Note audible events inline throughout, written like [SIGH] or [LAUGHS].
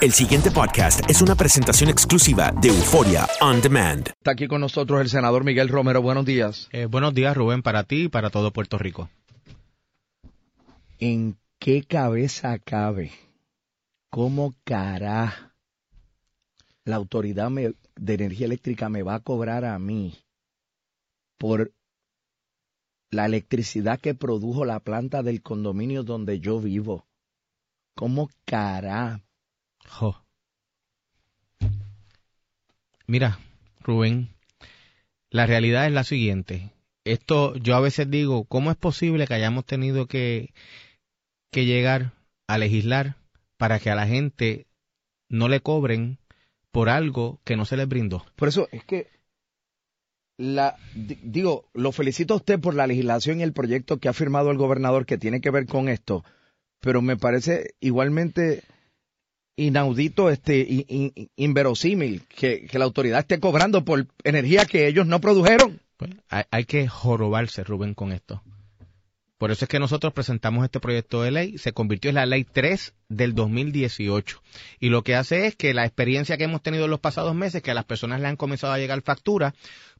El siguiente podcast es una presentación exclusiva de Euforia On Demand. Está aquí con nosotros el senador Miguel Romero. Buenos días. Eh, buenos días, Rubén, para ti y para todo Puerto Rico. ¿En qué cabeza cabe? ¿Cómo cara la autoridad me- de energía eléctrica me va a cobrar a mí por la electricidad que produjo la planta del condominio donde yo vivo? ¿Cómo cara? Jo. Mira, Rubén, la realidad es la siguiente. Esto yo a veces digo, ¿cómo es posible que hayamos tenido que, que llegar a legislar para que a la gente no le cobren por algo que no se les brindó? Por eso es que la di- digo, lo felicito a usted por la legislación y el proyecto que ha firmado el gobernador que tiene que ver con esto, pero me parece igualmente inaudito, este, inverosímil que, que la autoridad esté cobrando por energía que ellos no produjeron. Pues, hay, hay que jorobarse, Rubén, con esto. Por eso es que nosotros presentamos este proyecto de ley, se convirtió en la ley 3 del 2018. Y lo que hace es que la experiencia que hemos tenido en los pasados meses, que a las personas le han comenzado a llegar facturas,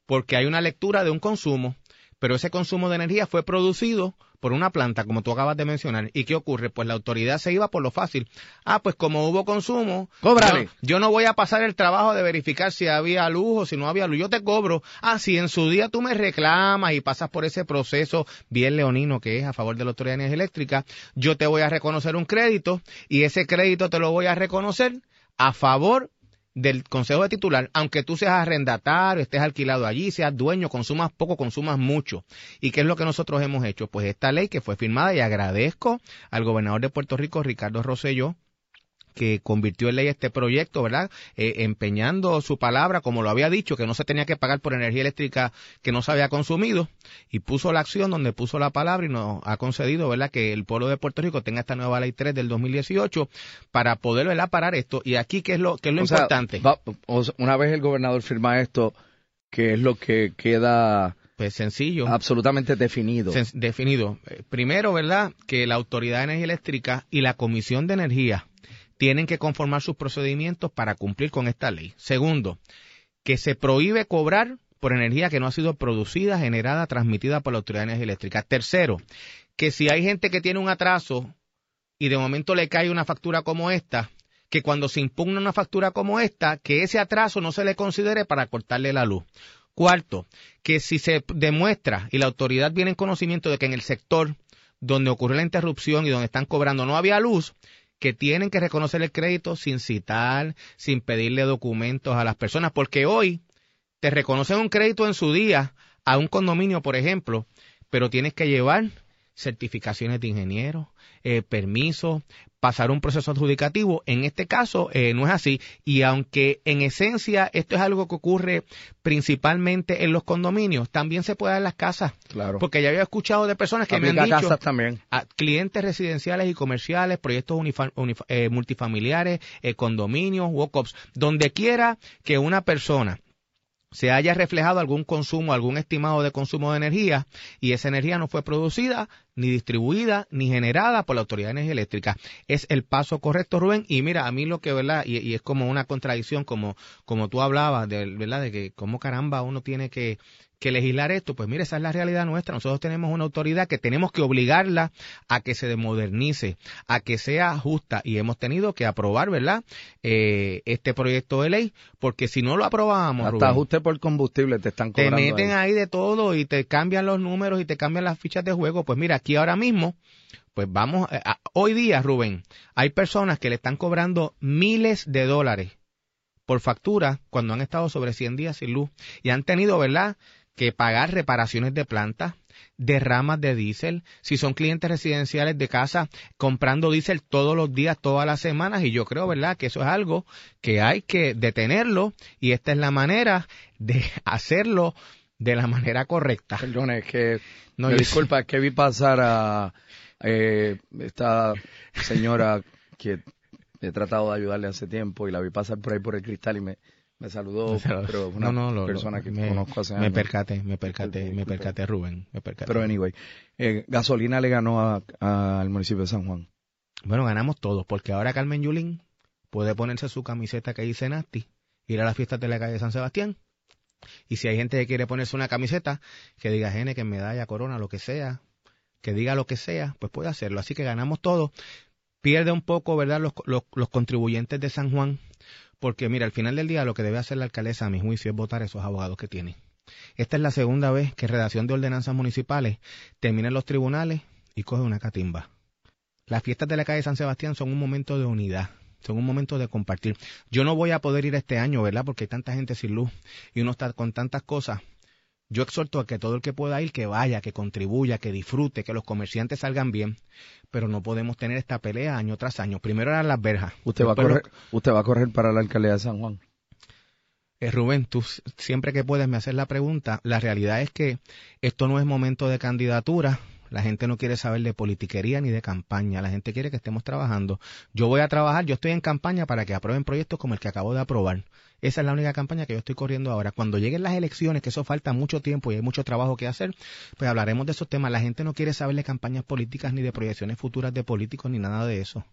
porque hay una lectura de un consumo, pero ese consumo de energía fue producido por una planta, como tú acabas de mencionar. ¿Y qué ocurre? Pues la autoridad se iba por lo fácil. Ah, pues como hubo consumo, Cóbrale. yo, yo no voy a pasar el trabajo de verificar si había luz o si no había luz. Yo te cobro. Ah, si en su día tú me reclamas y pasas por ese proceso bien leonino que es a favor de la Autoridad de Energía Eléctrica, yo te voy a reconocer un crédito y ese crédito te lo voy a reconocer a favor del consejo de titular, aunque tú seas arrendatario, estés alquilado allí, seas dueño, consumas poco, consumas mucho. ¿Y qué es lo que nosotros hemos hecho? Pues esta ley que fue firmada y agradezco al gobernador de Puerto Rico, Ricardo Rosselló, que convirtió en ley este proyecto, ¿verdad? Eh, empeñando su palabra, como lo había dicho, que no se tenía que pagar por energía eléctrica que no se había consumido, y puso la acción donde puso la palabra y nos ha concedido, ¿verdad?, que el pueblo de Puerto Rico tenga esta nueva ley 3 del 2018 para poder, ¿verdad?, parar esto. Y aquí, ¿qué es lo, qué es lo O sea, importante? va- o sea, una vez el gobernador firma esto, que es lo que queda Pues sencillo. absolutamente definido. Sen- definido. Eh, Primero, ¿verdad? Que la Autoridad de Energía Eléctrica y la Comisión de Energía tienen que conformar sus procedimientos para cumplir con esta ley. Segundo, que se prohíbe cobrar por energía que no ha sido producida, generada, transmitida por la Autoridad de Energía Eléctrica. Tercero, que si hay gente que tiene un atraso y de momento le cae una factura como esta, que cuando se impugna una factura como esta, que ese atraso no se le considere para cortarle la luz. Cuarto, que si se demuestra y la autoridad viene en conocimiento de que en el sector donde ocurrió la interrupción y donde están cobrando no había luz, que tienen que reconocer el crédito sin citar, sin pedirle documentos a las personas, porque hoy te reconocen un crédito en su día a un condominio, por ejemplo, pero tienes que llevar certificaciones de ingeniero, eh, permisos, pasar un proceso adjudicativo. En este caso eh, no es así y aunque en esencia esto es algo que ocurre principalmente en los condominios, también se puede dar en las casas. Claro. Porque ya había escuchado de personas que me han dicho casas también. a clientes residenciales y comerciales, proyectos eh, multifamiliares, eh, condominios, walk-ups, donde quiera que una persona se haya reflejado algún consumo, algún estimado de consumo de energía y esa energía no fue producida, ni distribuida, ni generada por la Autoridad de Energía Eléctrica. Es el paso correcto, Rubén. Y mira, a mí lo que, ¿verdad? Y, y es como una contradicción, como, como tú hablabas, de, ¿verdad? De que cómo caramba uno tiene que, que legislar esto. Pues mira, esa es la realidad nuestra. Nosotros tenemos una autoridad que tenemos que obligarla a que se modernice, a que sea justa. Y hemos tenido que aprobar, ¿verdad? Eh, este proyecto de ley, porque si no lo aprobamos, Hasta Rubén, ajuste por combustible te están te cobrando. meten ahí. ahí de todo y te cambian los números y te cambian las fichas de juego. Pues mira, aquí ahora mismo, pues vamos, a- a- hoy día, Rubén, hay personas que le están cobrando miles de dólares por factura cuando han estado sobre 100 días sin luz y han tenido, ¿verdad?, que pagar reparaciones de plantas, derramas de diésel, si son clientes residenciales de casa comprando diésel todos los días, todas las semanas, y yo creo, ¿verdad?, que eso es algo que hay que detenerlo y esta es la manera de [LAUGHS] hacerlo de la manera correcta. Perdón, es que No, me yo- disculpa, es que vi pasar a eh, esta señora que he tratado de ayudarle hace tiempo y la vi pasar por ahí por el cristal y me, me saludó, pero una no, no, lo- persona lo- que me, conozco hace me años. percaté, me percaté, me Disculpe. percaté, Rubén, me percaté. Pero anyway, eh, gasolina le ganó a- al municipio de San Juan. Bueno, ganamos todos, porque ahora Carmen Yulín puede ponerse su camiseta que dice Nasty, ir a las fiestas de la calle San Sebastián. Y si hay gente que quiere ponerse una camiseta que diga Gene, que medalla, corona, lo que sea, que diga lo que sea, pues puede hacerlo. Así que ganamos todos. Pierde un poco, ¿verdad?, los, los, los contribuyentes de San Juan, porque mira, al final del día lo que debe hacer la alcaldesa, a mi juicio, es votar a esos abogados que tiene. Esta es la segunda vez que redacción de ordenanzas municipales termina en los tribunales y coge una catimba. Las fiestas de la calle San Sebastián son un momento de unidad, son un momento de compartir. Yo no voy a poder ir este año, ¿verdad? Porque hay tanta gente sin luz y uno está con tantas cosas. Yo exhorto a que todo el que pueda ir, que vaya, que contribuya, que disfrute, que los comerciantes salgan bien, pero no podemos tener esta pelea año tras año. Primero eran las verjas. Usted va a correr, usted va a correr para la alcaldía de San Juan. Eh, Rubén, tú siempre que puedes me haces la pregunta. La realidad es que esto no es momento de candidatura. La gente no quiere saber de politiquería ni de campaña. La gente quiere que estemos trabajando. Yo voy a trabajar, yo estoy en campaña para que aprueben proyectos como el que acabo de aprobar. Esa es la única campaña que yo estoy corriendo ahora. Cuando lleguen las elecciones, que eso falta mucho tiempo y hay mucho trabajo que hacer, pues hablaremos de esos temas. La gente no quiere saber de campañas políticas ni de proyecciones futuras de políticos ni nada de eso.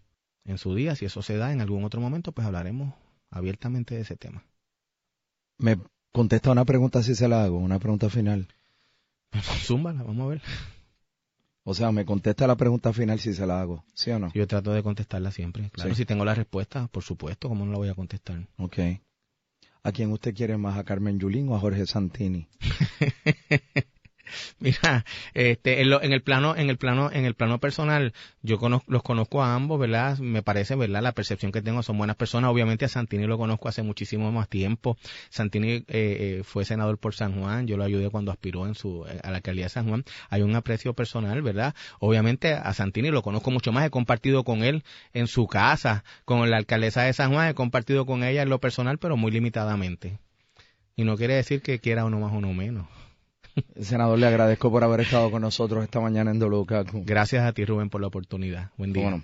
En su día, si eso se da en algún otro momento, pues hablaremos abiertamente de ese tema. Me contesta una pregunta si se la hago, una pregunta final. [LAUGHS] Zúmbala, vamos a ver. O sea, me contesta la pregunta final si se la hago, ¿sí o no? Yo trato de contestarla siempre. Claro, Sí. si tengo la respuesta, por supuesto, ¿cómo no la voy a contestar? Ok. ¿A quién usted quiere más, a Carmen Yulín o a Jorge Santini? [LAUGHS] [LAUGHS] Mira, este, en, lo- en el plano, en el plano, en el plano personal, yo cono- los conozco a ambos, ¿verdad? Me parece, ¿verdad? La percepción que tengo son buenas personas. Obviamente a Santini lo conozco hace muchísimo más tiempo. Santini eh, eh, fue senador por San Juan. Yo lo ayudé cuando aspiró en su eh, a la alcaldía de San Juan. Hay un aprecio personal, ¿verdad? Obviamente a Santini lo conozco mucho más. He compartido con él en su casa, con la alcaldesa de San Juan. He compartido con ella en lo personal, pero muy limitadamente. Y no quiere decir que quiera uno más o uno menos. Senador, le agradezco por haber estado con nosotros esta mañana en WKQ. Gracias a ti, Rubén, por la oportunidad. Buen día. Bueno,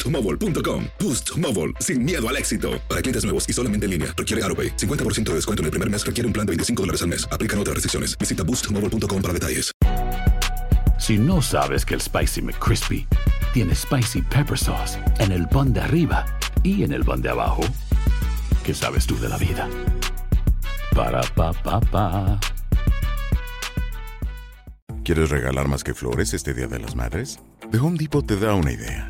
boostmobile.com. Boost Mobile, sin miedo al éxito. Para clientes nuevos y solamente en línea, requiere AroPay. 50% de descuento en el primer mes requiere un plan de 25 dólares al mes. Aplican otras restricciones. Visita boostmobile.com para detalles. Si no sabes que el Spicy McCrispy tiene Spicy Pepper Sauce en el pan de arriba y en el pan de abajo, ¿qué sabes tú de la vida? Para, pa, pa, pa. ¿Quieres regalar más que flores este Día de las Madres? The Home Depot te da una idea.